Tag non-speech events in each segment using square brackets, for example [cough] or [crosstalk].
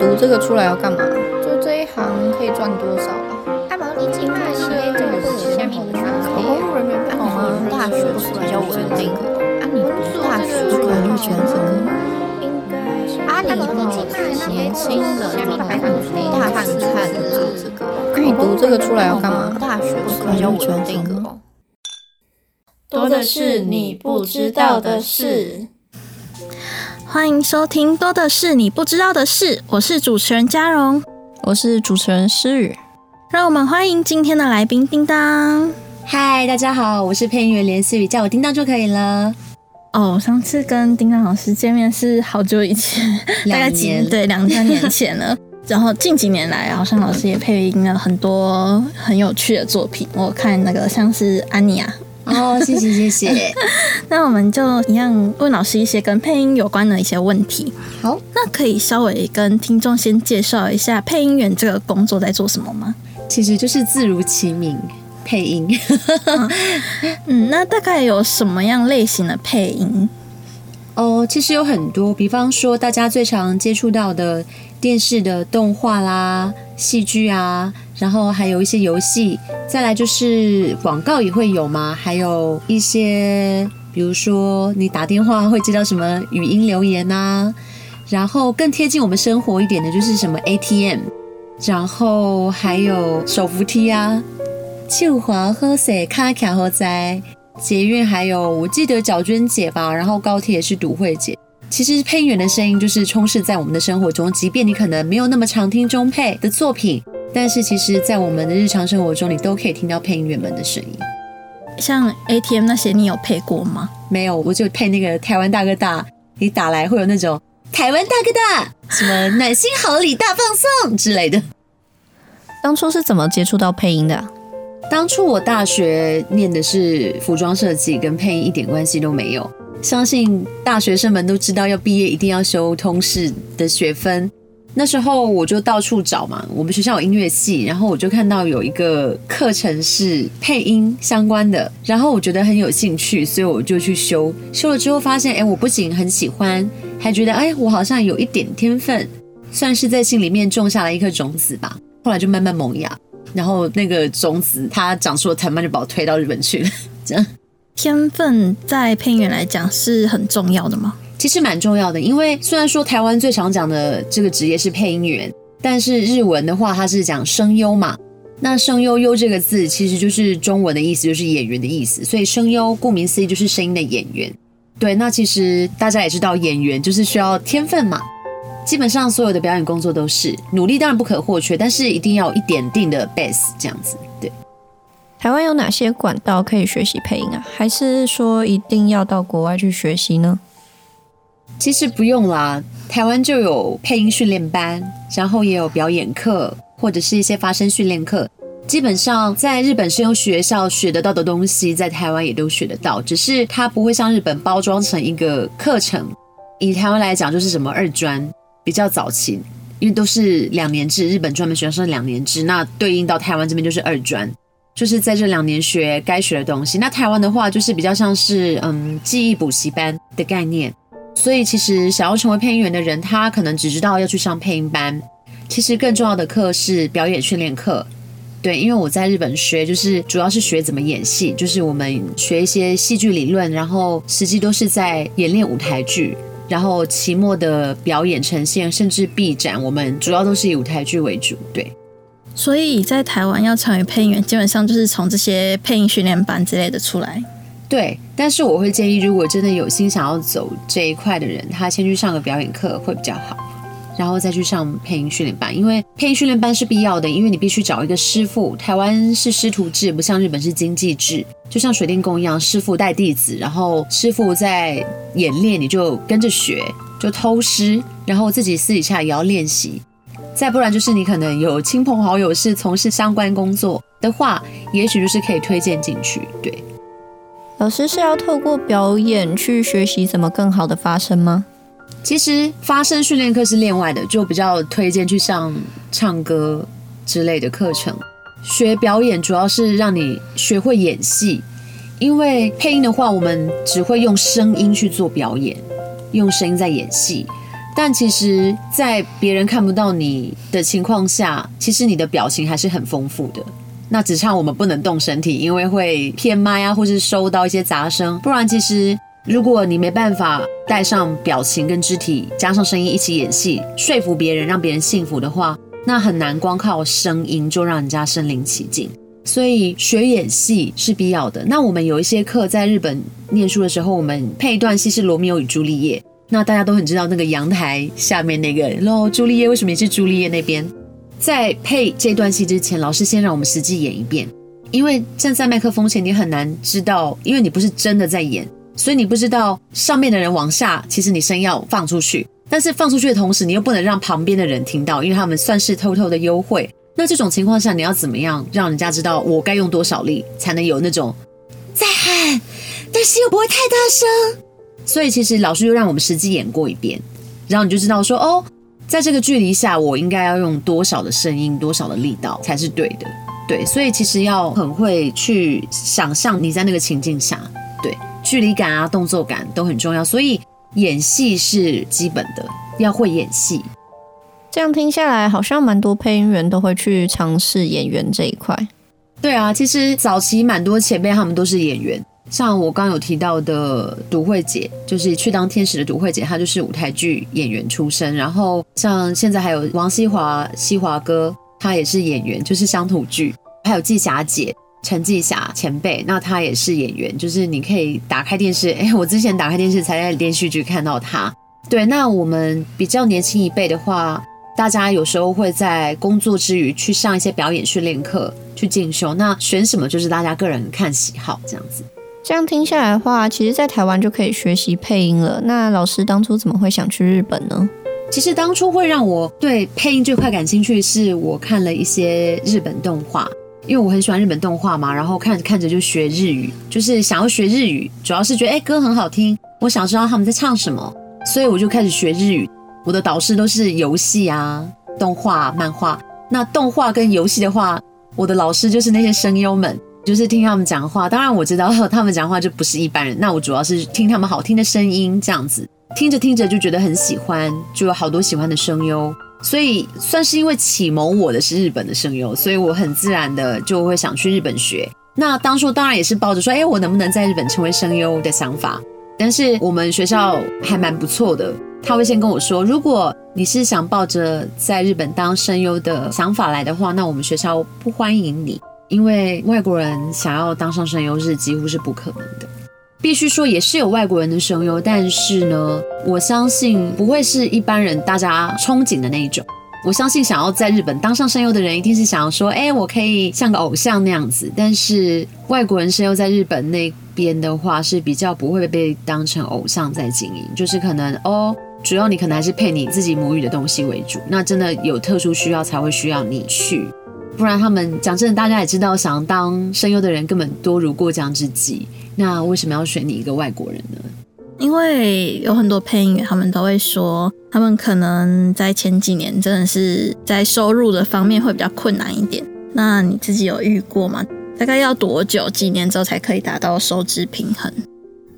读这个出来要干嘛？就这一行可以赚多少啊？阿毛，你今晚是这个是下面的考公务人员不好吗？大学是比较稳定的。啊，你大学可能就觉得应该阿里哈是年轻人大看看做这个。你读这个出来要干嘛？大学是比较稳定的。多的是你不知道的事。欢迎收听《多的是你不知道的事》，我是主持人嘉荣，我是主持人诗雨。让我们欢迎今天的来宾叮当。嗨，大家好，我是配音员连思雨，叫我叮当就可以了。哦，上次跟叮当老师见面是好久以前，大概几年对两三年前了。[laughs] 然后近几年来，好像老师也配音了很多很有趣的作品。我看那个像是安妮亚。哦，谢谢谢谢。[laughs] 那我们就一样问老师一些跟配音有关的一些问题。好，那可以稍微跟听众先介绍一下配音员这个工作在做什么吗？其实就是字如其名，配音。[laughs] 嗯，那大概有什么样类型的配音？哦，其实有很多，比方说大家最常接触到的电视的动画啦、戏剧啊，然后还有一些游戏，再来就是广告也会有嘛，还有一些，比如说你打电话会接到什么语音留言呐、然后更贴近我们生活一点的就是什么 ATM，然后还有手扶梯啊，秋华喝水卡卡喝在。捷运还有，我记得角娟姐吧，然后高铁是独慧姐。其实配音员的声音就是充斥在我们的生活中，即便你可能没有那么常听中配的作品，但是其实，在我们的日常生活中，你都可以听到配音员们的声音。像 ATM 那些，你有配过吗？没有，我就配那个台湾大哥大，你打来会有那种台湾大哥大，什么暖心好礼大放送之类的。当初是怎么接触到配音的啊？当初我大学念的是服装设计，跟配音一点关系都没有。相信大学生们都知道，要毕业一定要修通识的学分。那时候我就到处找嘛，我们学校有音乐系，然后我就看到有一个课程是配音相关的，然后我觉得很有兴趣，所以我就去修。修了之后发现，哎，我不仅很喜欢，还觉得，哎，我好像有一点天分，算是在心里面种下了一颗种子吧。后来就慢慢萌芽。然后那个种子它长出了藤蔓，就把我推到日本去了。这样天分在配音员来讲是很重要的吗？其实蛮重要的，因为虽然说台湾最常讲的这个职业是配音员，但是日文的话它是讲声优嘛。那声优优这个字其实就是中文的意思，就是演员的意思。所以声优顾名思义就是声音的演员。对，那其实大家也知道，演员就是需要天分嘛。基本上所有的表演工作都是努力，当然不可或缺，但是一定要有一点定的 base 这样子。对，台湾有哪些管道可以学习配音啊？还是说一定要到国外去学习呢？其实不用啦，台湾就有配音训练班，然后也有表演课，或者是一些发声训练课。基本上在日本声优学校学得到的东西，在台湾也都学得到，只是它不会像日本包装成一个课程。以台湾来讲，就是什么二专。比较早期，因为都是两年制，日本专门学校是两年制，那对应到台湾这边就是二专，就是在这两年学该学的东西。那台湾的话，就是比较像是嗯记忆补习班的概念。所以其实想要成为配音员的人，他可能只知道要去上配音班，其实更重要的课是表演训练课。对，因为我在日本学，就是主要是学怎么演戏，就是我们学一些戏剧理论，然后实际都是在演练舞台剧。然后期末的表演呈现，甚至闭展，我们主要都是以舞台剧为主。对，所以在台湾要成为配音员，基本上就是从这些配音训练班之类的出来。对，但是我会建议，如果真的有心想要走这一块的人，他先去上个表演课会比较好，然后再去上配音训练班。因为配音训练班是必要的，因为你必须找一个师傅。台湾是师徒制，不像日本是经济制。就像水电工一样，师傅带弟子，然后师傅在演练，你就跟着学，就偷师，然后自己私底下也要练习。再不然就是你可能有亲朋好友是从事相关工作的话，也许就是可以推荐进去。对，老师是要透过表演去学习怎么更好的发声吗？其实发声训练课是另外的，就比较推荐去上唱歌之类的课程。学表演主要是让你学会演戏，因为配音的话，我们只会用声音去做表演，用声音在演戏。但其实，在别人看不到你的情况下，其实你的表情还是很丰富的。那只差我们不能动身体，因为会偏麦啊，或是收到一些杂声。不然，其实如果你没办法带上表情跟肢体，加上声音一起演戏，说服别人，让别人信服的话，那很难光靠声音就让人家身临其境。所以学演戏是必要的。那我们有一些课在日本念书的时候，我们配一段戏是《罗密欧与朱丽叶》。那大家都很知道那个阳台下面那个喽，朱丽叶为什么也是朱丽叶那边？在配这段戏之前，老师先让我们实际演一遍，因为站在麦克风前，你很难知道，因为你不是真的在演，所以你不知道上面的人往下，其实你声要放出去，但是放出去的同时，你又不能让旁边的人听到，因为他们算是偷偷的优惠。那这种情况下，你要怎么样让人家知道我该用多少力，才能有那种在喊，但是又不会太大声？所以其实老师又让我们实际演过一遍，然后你就知道说哦。在这个距离下，我应该要用多少的声音、多少的力道才是对的？对，所以其实要很会去想象你在那个情境下，对，距离感啊、动作感都很重要。所以演戏是基本的，要会演戏。这样听下来，好像蛮多配音员都会去尝试演员这一块。对啊，其实早期蛮多前辈他们都是演员。像我刚有提到的独慧姐，就是去当天使的独慧姐，她就是舞台剧演员出身。然后像现在还有王西华，西华哥，他也是演员，就是乡土剧。还有季霞姐，陈季霞前辈，那她也是演员，就是你可以打开电视，哎，我之前打开电视才在连续剧看到她。对，那我们比较年轻一辈的话，大家有时候会在工作之余去上一些表演训练课，去进修。那选什么就是大家个人看喜好这样子。这样听下来的话，其实，在台湾就可以学习配音了。那老师当初怎么会想去日本呢？其实当初会让我对配音这块感兴趣，是我看了一些日本动画，因为我很喜欢日本动画嘛。然后看着看着就学日语，就是想要学日语，主要是觉得哎歌很好听，我想知道他们在唱什么，所以我就开始学日语。我的导师都是游戏啊、动画、漫画。那动画跟游戏的话，我的老师就是那些声优们。就是听他们讲话，当然我知道他们讲话就不是一般人。那我主要是听他们好听的声音，这样子听着听着就觉得很喜欢，就有好多喜欢的声优。所以算是因为启蒙我的是日本的声优，所以我很自然的就会想去日本学。那当初当然也是抱着说，哎，我能不能在日本成为声优的想法。但是我们学校还蛮不错的，他会先跟我说，如果你是想抱着在日本当声优的想法来的话，那我们学校不欢迎你。因为外国人想要当上声优是几乎是不可能的，必须说也是有外国人的声优，但是呢，我相信不会是一般人大家憧憬的那一种。我相信想要在日本当上声优的人，一定是想要说，哎，我可以像个偶像那样子。但是外国人声优在日本那边的话，是比较不会被当成偶像在经营，就是可能哦，主要你可能还是配你自己母语的东西为主。那真的有特殊需要才会需要你去。不然他们讲真的，大家也知道，想当声优的人根本多如过江之鲫。那为什么要选你一个外国人呢？因为有很多配音员，他们都会说，他们可能在前几年真的是在收入的方面会比较困难一点。那你自己有遇过吗？大概要多久？几年之后才可以达到收支平衡？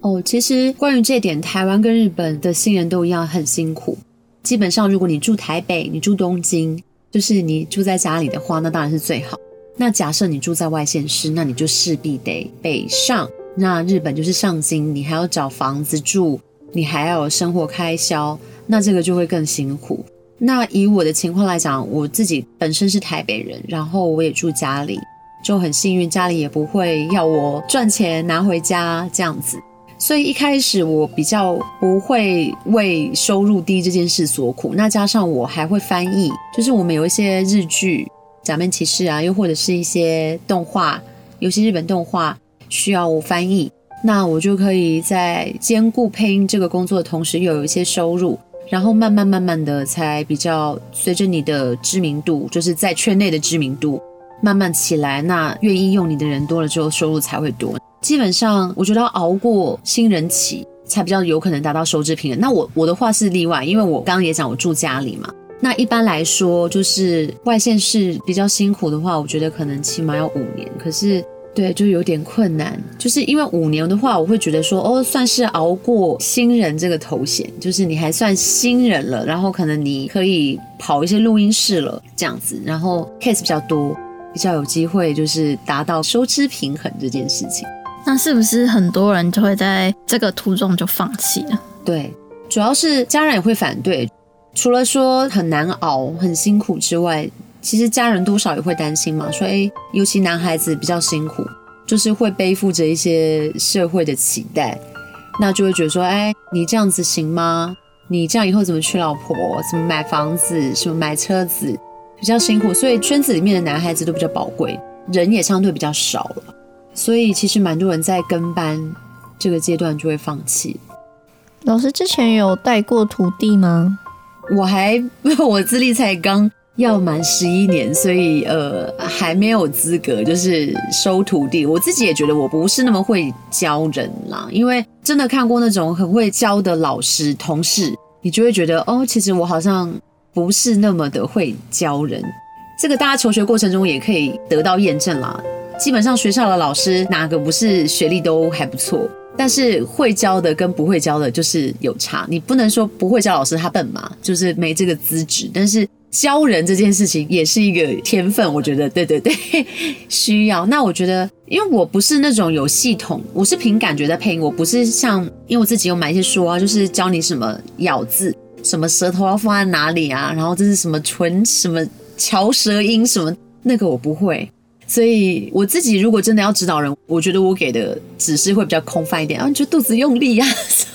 哦，其实关于这点，台湾跟日本的新人都一样很辛苦。基本上，如果你住台北，你住东京。就是你住在家里的话，那当然是最好。那假设你住在外县市，那你就势必得北上。那日本就是上京，你还要找房子住，你还要有生活开销，那这个就会更辛苦。那以我的情况来讲，我自己本身是台北人，然后我也住家里，就很幸运，家里也不会要我赚钱拿回家这样子。所以一开始我比较不会为收入低这件事所苦，那加上我还会翻译，就是我们有一些日剧《假面骑士》啊，又或者是一些动画，有些日本动画需要我翻译，那我就可以在兼顾配音这个工作的同时，又有一些收入，然后慢慢慢慢的才比较随着你的知名度，就是在圈内的知名度慢慢起来，那愿意用你的人多了之后，收入才会多。基本上，我觉得要熬过新人期，才比较有可能达到收支平衡。那我我的话是例外，因为我刚刚也讲我住家里嘛。那一般来说，就是外线是比较辛苦的话，我觉得可能起码要五年。可是对，就有点困难。就是因为五年的话，我会觉得说，哦，算是熬过新人这个头衔，就是你还算新人了，然后可能你可以跑一些录音室了，这样子，然后 case 比较多，比较有机会，就是达到收支平衡这件事情。那是不是很多人就会在这个途中就放弃了？对，主要是家人也会反对。除了说很难熬、很辛苦之外，其实家人多少也会担心嘛，说哎，尤其男孩子比较辛苦，就是会背负着一些社会的期待，那就会觉得说，哎，你这样子行吗？你这样以后怎么娶老婆？怎么买房子？什么买车子？比较辛苦，所以圈子里面的男孩子都比较宝贵，人也相对比较少了，所以其实蛮多人在跟班这个阶段就会放弃。老师之前有带过徒弟吗？我还 [laughs] 我资历才刚要满十一年，所以呃还没有资格就是收徒弟。我自己也觉得我不是那么会教人啦，因为真的看过那种很会教的老师同事，你就会觉得哦，其实我好像不是那么的会教人。这个大家求学过程中也可以得到验证啦。基本上学校的老师哪个不是学历都还不错？但是会教的跟不会教的，就是有差。你不能说不会教老师他笨嘛，就是没这个资质。但是教人这件事情也是一个天分，我觉得对对对，[laughs] 需要。那我觉得，因为我不是那种有系统，我是凭感觉在配音，我不是像，因为我自己有买一些书啊，就是教你什么咬字，什么舌头要放在哪里啊，然后这是什么唇，什么翘舌音，什么那个我不会。所以我自己如果真的要指导人，我觉得我给的指示会比较空泛一点啊，你就肚子用力呀。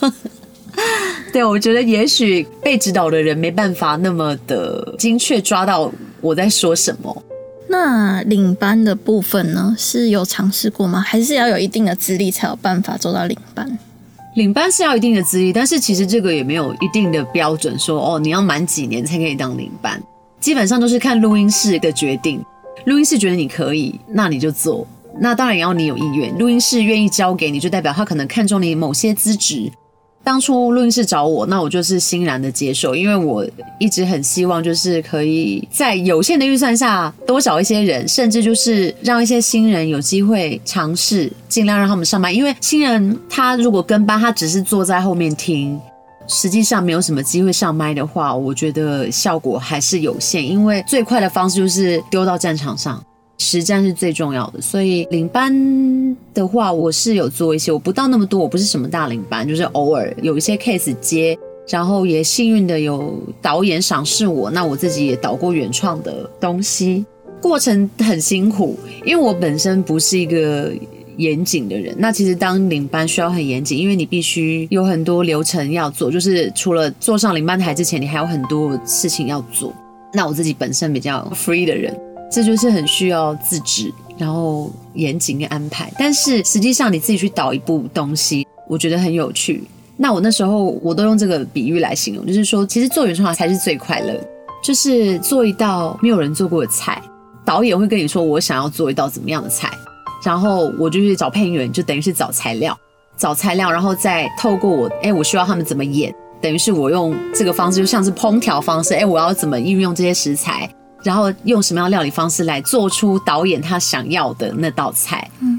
[laughs] 对，我觉得也许被指导的人没办法那么的精确抓到我在说什么。那领班的部分呢，是有尝试过吗？还是要有一定的资历才有办法做到领班？领班是要一定的资历，但是其实这个也没有一定的标准，说哦你要满几年才可以当领班，基本上都是看录音室的决定。录音室觉得你可以，那你就做。那当然也要你有意愿。录音室愿意交给你，就代表他可能看中你某些资质。当初录音室找我，那我就是欣然的接受，因为我一直很希望，就是可以在有限的预算下多找一些人，甚至就是让一些新人有机会尝试，尽量让他们上班。因为新人他如果跟班，他只是坐在后面听。实际上没有什么机会上麦的话，我觉得效果还是有限。因为最快的方式就是丢到战场上，实战是最重要的。所以领班的话，我是有做一些，我不到那么多，我不是什么大领班，就是偶尔有一些 case 接，然后也幸运的有导演赏识我，那我自己也导过原创的东西，过程很辛苦，因为我本身不是一个。严谨的人，那其实当领班需要很严谨，因为你必须有很多流程要做，就是除了坐上领班台之前，你还有很多事情要做。那我自己本身比较 free 的人，这就是很需要自制，然后严谨跟安排。但是实际上你自己去导一部东西，我觉得很有趣。那我那时候我都用这个比喻来形容，就是说，其实做原创才是最快乐，就是做一道没有人做过的菜，导演会跟你说，我想要做一道怎么样的菜。然后我就去找配音员，就等于是找材料，找材料，然后再透过我，哎，我需要他们怎么演，等于是我用这个方式，就像是烹调方式，哎，我要怎么运用这些食材，然后用什么样料理方式来做出导演他想要的那道菜，嗯，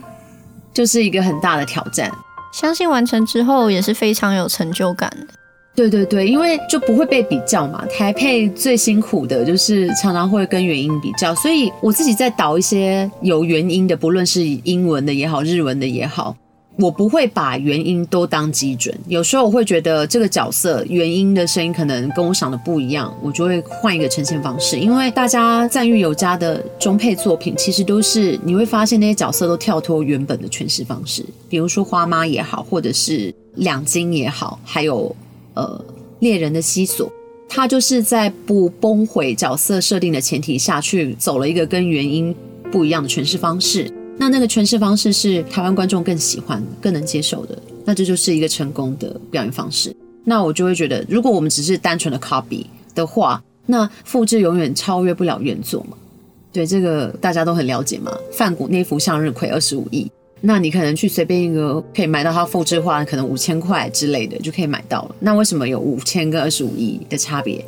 就是一个很大的挑战。相信完成之后也是非常有成就感的。对对对，因为就不会被比较嘛。台配最辛苦的就是常常会跟原音比较，所以我自己在导一些有原音的，不论是英文的也好，日文的也好，我不会把原音都当基准。有时候我会觉得这个角色原音的声音可能跟我想的不一样，我就会换一个呈现方式。因为大家赞誉有加的中配作品，其实都是你会发现那些角色都跳脱原本的诠释方式，比如说花妈也好，或者是两金也好，还有。呃，猎人的西索，他就是在不崩毁角色设定的前提下去走了一个跟原因不一样的诠释方式。那那个诠释方式是台湾观众更喜欢、更能接受的。那这就是一个成功的表演方式。那我就会觉得，如果我们只是单纯的 copy 的话，那复制永远超越不了原作嘛？对，这个大家都很了解嘛。范谷那幅向日葵二十五亿。那你可能去随便一个可以买到它复制化，可能五千块之类的就可以买到了。那为什么有五千跟二十五亿的差别？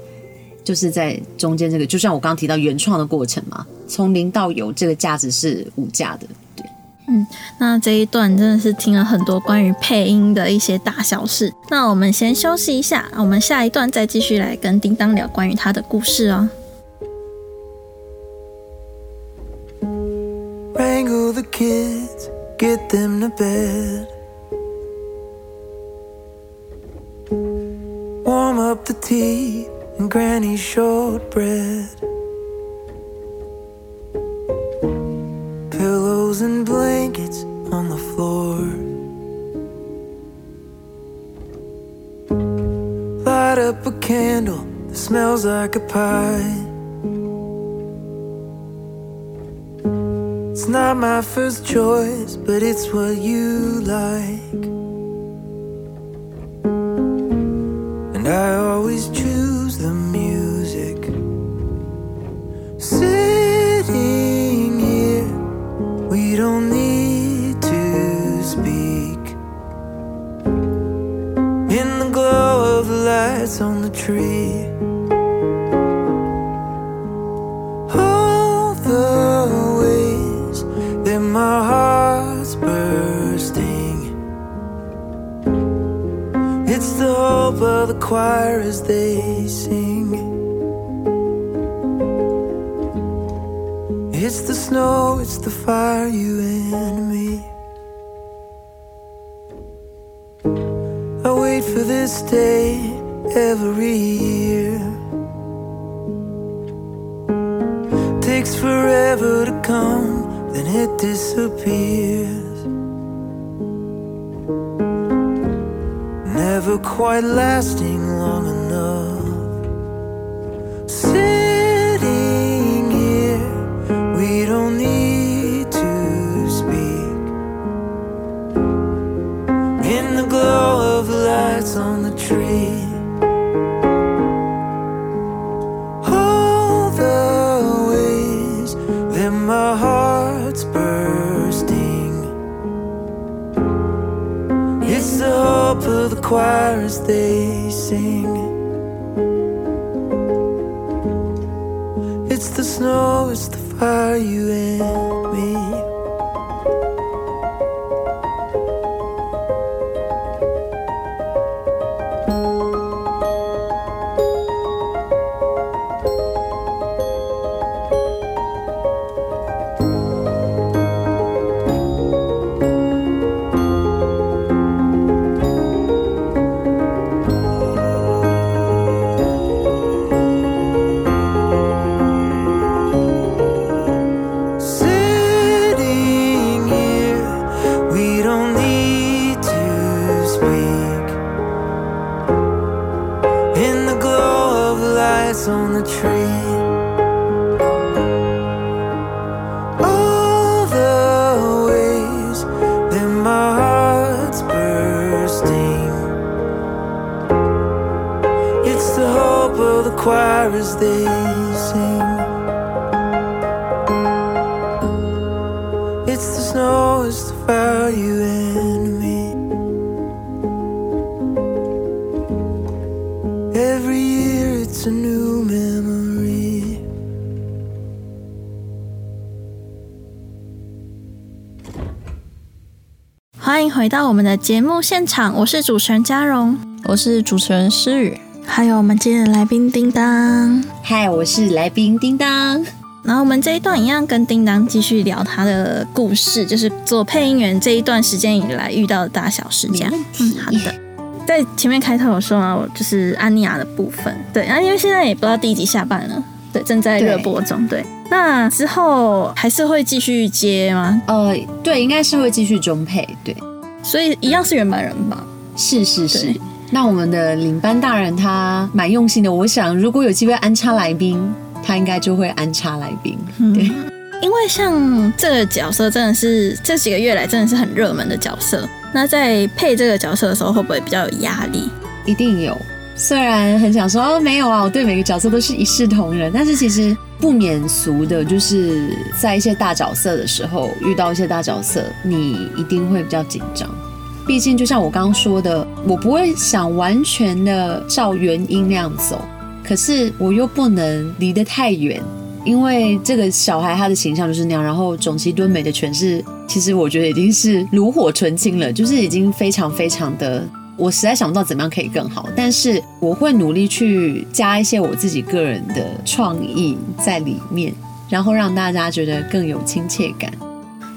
就是在中间这个，就像我刚刚提到原创的过程嘛，从零到有，这个价值是无价的。对，嗯那这一段真的是听了很多关于配音的一些大小事。那我们先休息一下，我们下一段再继续来跟叮当聊关于他的故事哦。Wrangle the kids, get them to bed. Warm up the tea and Granny's shortbread. Pillows and blankets on the floor. Light up a candle that smells like a pie. It's not my first choice, but it's what you like. And I always choose In the glow of the lights on the tree. All the ways that my heart's bursting. It's the hope of the choir as they sing. It's the snow, it's the fire, you and me. For this day every year. Takes forever to come, then it disappears. Never quite lasting All the ways that my heart's bursting. It's the hope of the choir as they sing. It's the snow, it's the fire, you and choir as they sing. It's the snow, it's the fire, you and me. Every year it's a new memory. 欢迎回到我们的节目现场，我是主持人嘉荣，我是主持人诗雨。还有我们今天的来宾叮当。嗨，我是来宾叮当。然后我们这一段一样跟叮当继续聊他的故事，就是做配音员这一段时间以来遇到的大小事，这样。嗯，好的。在前面开头有说啊，我就是安妮亚的部分，对，啊，因为现在也不知道第一集下半了，对，正在热播中，对。那之后还是会继续接吗？呃，对，应该是会继续中配，对，所以一样是原版人吧？是是是对。那我们的领班大人他蛮用心的，我想如果有机会安插来宾，他应该就会安插来宾。对，因为像这个角色真的是这几个月来真的是很热门的角色，那在配这个角色的时候会不会比较有压力？一定有。虽然很想说哦，没有啊，我对每个角色都是一视同仁，但是其实不免俗的，就是在一些大角色的时候，遇到一些大角色，你一定会比较紧张。毕竟，就像我刚刚说的，我不会想完全的照原音那样走，可是我又不能离得太远，因为这个小孩他的形象就是那样，然后种崎敦美的诠释，其实我觉得已经是炉火纯青了，就是已经非常非常的，我实在想不到怎么样可以更好，但是我会努力去加一些我自己个人的创意在里面，然后让大家觉得更有亲切感。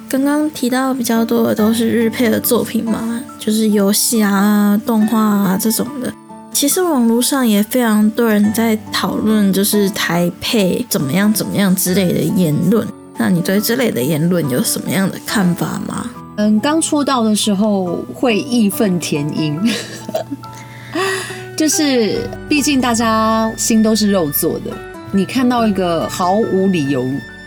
刚刚提到比较多的都是日配的作品嘛，就是游戏啊、动画啊这种的。其实网络上也非常多人在讨论，就是台配怎么样怎么样之类的言论。那你对这类的言论有什么样的看法吗？嗯，刚出道的时候会义愤填膺，[laughs] 就是毕竟大家心都是肉做的，你看到一个毫无理由。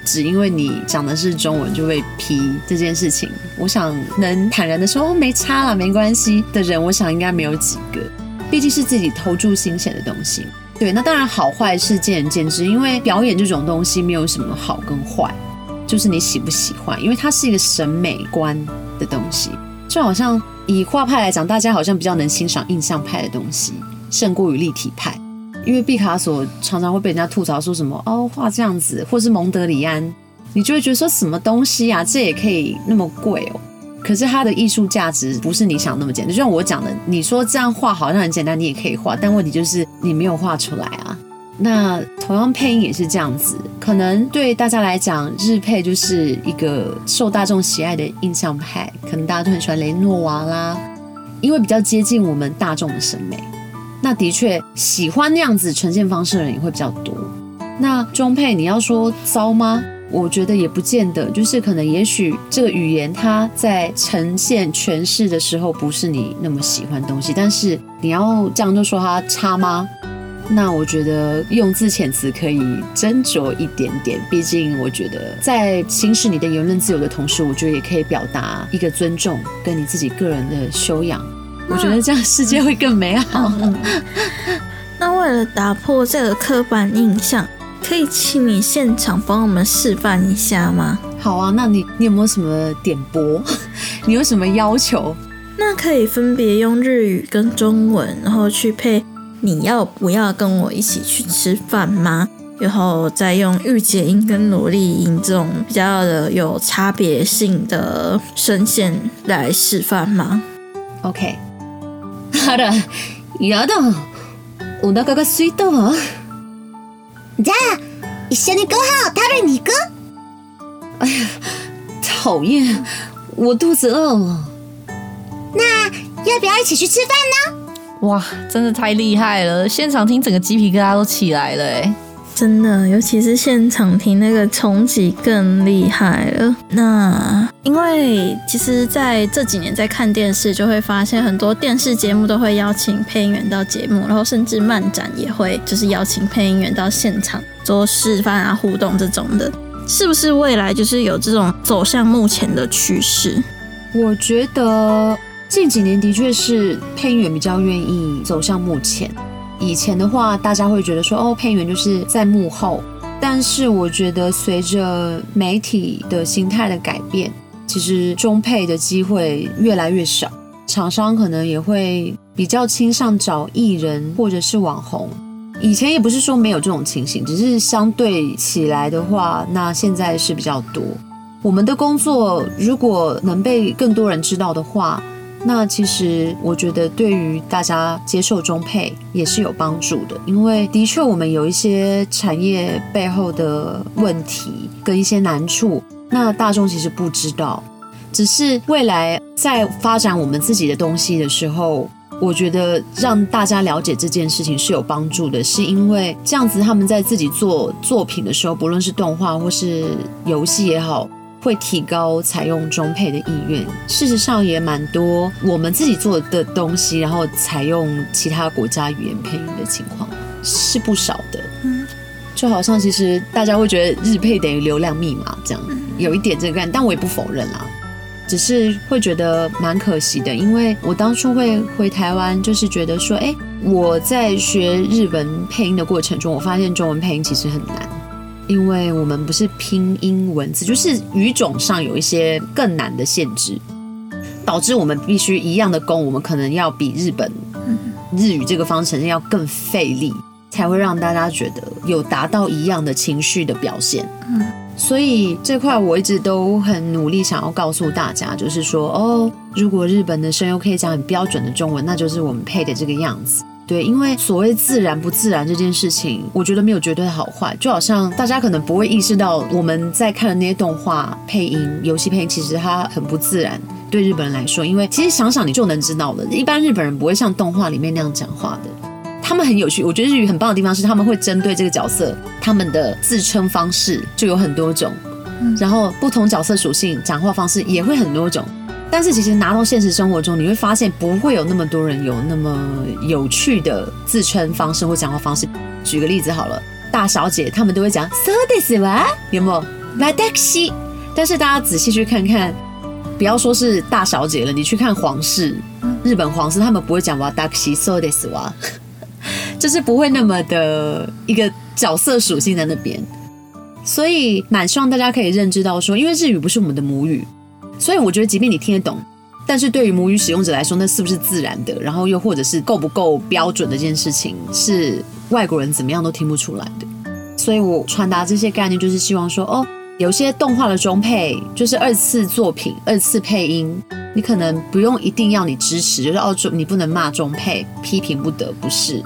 只因为你讲的是中文就被批这件事情，我想能坦然的说哦没差了没关系的人，我想应该没有几个。毕竟是自己投注心血的东西，对，那当然好坏是见仁见智，因为表演这种东西没有什么好跟坏，就是你喜不喜欢，因为它是一个审美观的东西。就好像以画派来讲，大家好像比较能欣赏印象派的东西，胜过于立体派。因为毕卡索常常会被人家吐槽说什么哦画这样子，或是蒙德里安，你就会觉得说什么东西啊，这也可以那么贵哦。可是它的艺术价值不是你想那么简单，就像我讲的，你说这样画好像很简单，你也可以画，但问题就是你没有画出来啊。那同样配音也是这样子，可能对大家来讲，日配就是一个受大众喜爱的印象派，可能大家都很喜欢雷诺瓦啦，因为比较接近我们大众的审美。那的确喜欢那样子呈现方式的人也会比较多。那中配你要说糟吗？我觉得也不见得，就是可能也许这个语言它在呈现诠释的时候不是你那么喜欢东西，但是你要这样就说它差吗？那我觉得用字遣词可以斟酌一点点，毕竟我觉得在行使你的言论自由的同时，我觉得也可以表达一个尊重跟你自己个人的修养。我觉得这样世界会更美好。那为了打破这个刻板印象，可以请你现场帮我们示范一下吗？好啊，那你你有没有什么点播？[laughs] 你有什么要求？那可以分别用日语跟中文，然后去配你要不要跟我一起去吃饭吗？然后再用御姐音跟萝莉音这种比较的有差别性的声线来示范吗？OK。あら、やだ。お腹が空いたわ。じゃあ、一緒にご飯を食べに行く哎呀，讨厌，我肚子饿了。那要不要一起去吃饭呢？哇，真的太厉害了！现场听整个鸡皮疙瘩都起来了哎。 真的，尤其是现场听那个冲击更厉害了。那因为其实在这几年在看电视，就会发现很多电视节目都会邀请配音员到节目，然后甚至漫展也会就是邀请配音员到现场做示范啊、互动这种的。是不是未来就是有这种走向目前的趋势？我觉得近几年的确是配音员比较愿意走向目前。以前的话，大家会觉得说，哦，配音员就是在幕后。但是我觉得，随着媒体的心态的改变，其实中配的机会越来越少。厂商可能也会比较倾向找艺人或者是网红。以前也不是说没有这种情形，只是相对起来的话，那现在是比较多。我们的工作如果能被更多人知道的话，那其实我觉得对于大家接受中配也是有帮助的，因为的确我们有一些产业背后的问题跟一些难处，那大众其实不知道。只是未来在发展我们自己的东西的时候，我觉得让大家了解这件事情是有帮助的，是因为这样子他们在自己做作品的时候，不论是动画或是游戏也好。会提高采用中配的意愿。事实上也蛮多，我们自己做的东西，然后采用其他国家语言配音的情况是不少的。嗯，就好像其实大家会觉得日配等于流量密码这样，有一点这个但我也不否认啦。只是会觉得蛮可惜的，因为我当初会回台湾，就是觉得说，哎，我在学日文配音的过程中，我发现中文配音其实很难。因为我们不是拼音文字，就是语种上有一些更难的限制，导致我们必须一样的功，我们可能要比日本日语这个方程式要更费力，才会让大家觉得有达到一样的情绪的表现。嗯，所以这块我一直都很努力想要告诉大家，就是说，哦，如果日本的声优可以讲很标准的中文，那就是我们配的这个样子。对，因为所谓自然不自然这件事情，我觉得没有绝对的好坏，就好像大家可能不会意识到我们在看的那些动画配音、游戏配音，其实它很不自然。对日本人来说，因为其实想想你就能知道了，一般日本人不会像动画里面那样讲话的。他们很有趣，我觉得日语很棒的地方是他们会针对这个角色，他们的自称方式就有很多种，然后不同角色属性讲话方式也会很多种。但是其实拿到现实生活中，你会发现不会有那么多人有那么有趣的自称方式或讲话方式。举个例子好了，大小姐他们都会讲 “so this 哇”，有没有 v a d a x i 但是大家仔细去看看，不要说是大小姐了，你去看皇室，日本皇室他们不会讲 v a d a x i so this 哇，[laughs] 就是不会那么的一个角色属性在那边。所以蛮希望大家可以认知到说，因为日语不是我们的母语。所以我觉得，即便你听得懂，但是对于母语使用者来说，那是不是自然的？然后又或者是够不够标准的这件事情，是外国人怎么样都听不出来的。所以我传达这些概念，就是希望说，哦，有些动画的中配就是二次作品、二次配音，你可能不用一定要你支持，就是哦，中你不能骂中配，批评不得，不是，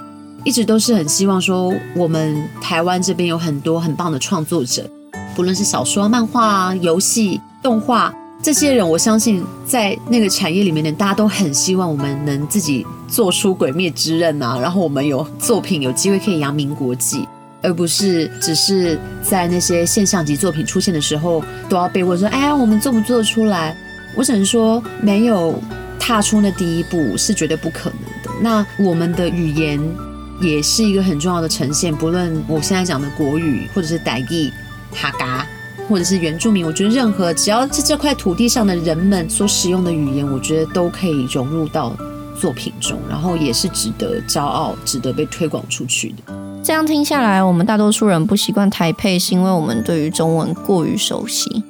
一直都是很希望说，我们台湾这边有很多很棒的创作者，不论是小说、漫画、游戏、动画。这些人，我相信在那个产业里面的大家都很希望我们能自己做出《鬼灭之刃》啊，然后我们有作品有机会可以扬名国际，而不是只是在那些现象级作品出现的时候都要被问说：“哎呀，我们做不做得出来？”我只能说，没有踏出那第一步是绝对不可能的。那我们的语言也是一个很重要的呈现，不论我现在讲的国语，或者是傣语、哈嘎。或者是原住民，我觉得任何只要是这块土地上的人们所使用的语言，我觉得都可以融入到作品中，然后也是值得骄傲、值得被推广出去的。这样听下来，我们大多数人不习惯台配，是因为我们对于中文过于熟悉。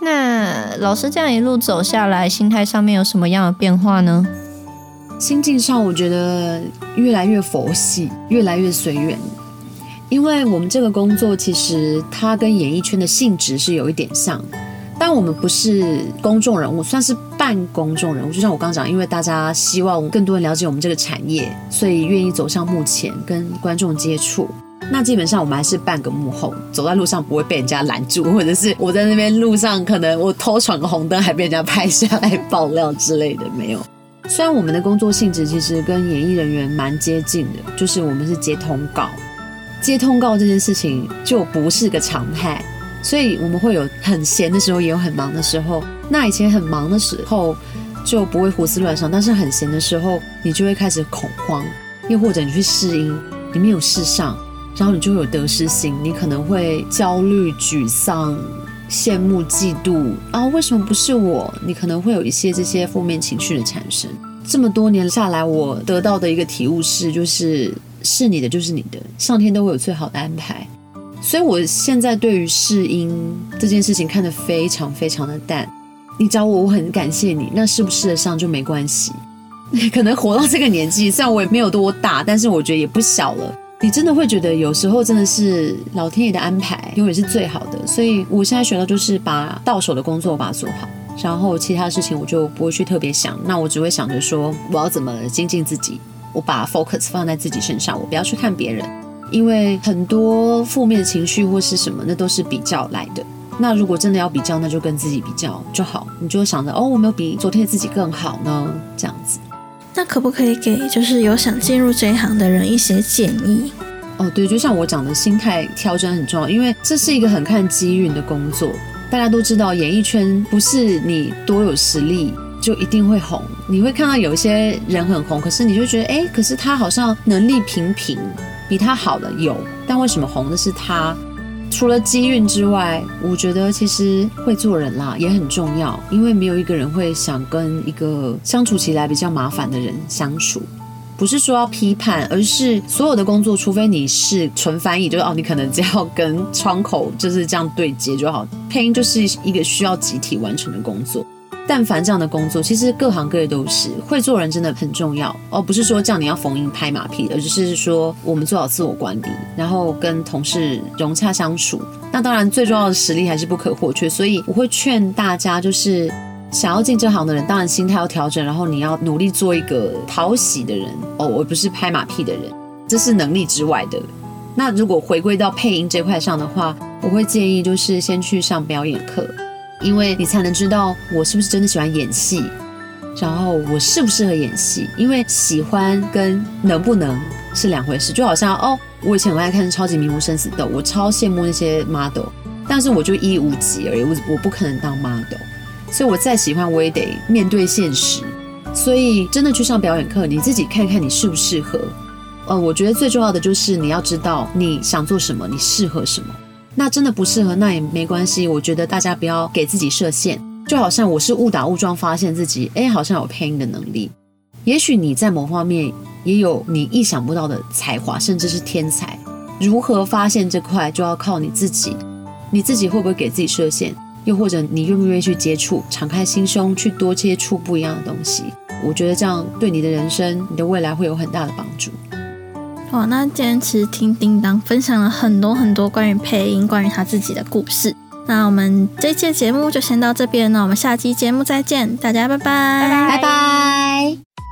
那老师这样一路走下来，心态上面有什么样的变化呢？心境上，我觉得越来越佛系，越来越随缘。因为我们这个工作其实它跟演艺圈的性质是有一点像，但我们不是公众人物，算是半公众人物。就像我刚讲，因为大家希望更多人了解我们这个产业，所以愿意走向幕前跟观众接触。那基本上我们还是半个幕后，走在路上不会被人家拦住，或者是我在那边路上可能我偷闯个红灯还被人家拍下来爆料之类的没有。虽然我们的工作性质其实跟演艺人员蛮接近的，就是我们是接通告。接通告这件事情就不是个常态，所以我们会有很闲的时候，也有很忙的时候。那以前很忙的时候就不会胡思乱想，但是很闲的时候，你就会开始恐慌，又或者你去试音，你没有试上，然后你就会有得失心，你可能会焦虑、沮丧、羡慕、嫉妒啊，为什么不是我？你可能会有一些这些负面情绪的产生。这么多年下来，我得到的一个体悟是，就是。是你的就是你的，上天都会有最好的安排。所以我现在对于试音这件事情看得非常非常的淡。你找我，我很感谢你。那试不试得上就没关系。[laughs] 可能活到这个年纪，虽然我也没有多大，但是我觉得也不小了。你真的会觉得有时候真的是老天爷的安排，永远是最好的。所以我现在学到就是把到手的工作把它做好，然后其他事情我就不会去特别想。那我只会想着说，我要怎么精进自己。我把 focus 放在自己身上，我不要去看别人，因为很多负面的情绪或是什么，那都是比较来的。那如果真的要比较，那就跟自己比较就好。你就想着，哦，我没有比昨天的自己更好呢，这样子。那可不可以给就是有想进入这一行的人一些建议？哦，对，就像我讲的，心态调整很重要，因为这是一个很看机运的工作。大家都知道，演艺圈不是你多有实力。就一定会红。你会看到有一些人很红，可是你就觉得，哎，可是他好像能力平平，比他好的有，但为什么红的是他？除了机运之外，我觉得其实会做人啦也很重要，因为没有一个人会想跟一个相处起来比较麻烦的人相处。不是说要批判，而是所有的工作，除非你是纯翻译，就是哦，你可能只要跟窗口就是这样对接就好。配音就是一个需要集体完成的工作。但凡这样的工作，其实各行各业都是会做人真的很重要哦。不是说叫你要逢迎拍马屁，而是说我们做好自我管理，然后跟同事融洽相处。那当然最重要的实力还是不可或缺，所以我会劝大家，就是想要进这行的人，当然心态要调整，然后你要努力做一个讨喜的人哦，我不是拍马屁的人，这是能力之外的。那如果回归到配音这块上的话，我会建议就是先去上表演课。因为你才能知道我是不是真的喜欢演戏，然后我适不适合演戏。因为喜欢跟能不能是两回事。就好像哦，我以前很爱看《超级名模生死斗》，我超羡慕那些 model，但是我就一五级而已，我我不可能当 model。所以我再喜欢，我也得面对现实。所以真的去上表演课，你自己看看你适不适合。呃，我觉得最重要的就是你要知道你想做什么，你适合什么。那真的不适合，那也没关系。我觉得大家不要给自己设限，就好像我是误打误撞发现自己，哎，好像有配音的能力。也许你在某方面也有你意想不到的才华，甚至是天才。如何发现这块，就要靠你自己。你自己会不会给自己设限？又或者你愿不愿意去接触，敞开心胸去多接触不一样的东西？我觉得这样对你的人生、你的未来会有很大的帮助。哇，那今天其实听叮当分享了很多很多关于配音、关于他自己的故事。那我们这期节目就先到这边，那我们下期节目再见，大家拜拜，拜拜。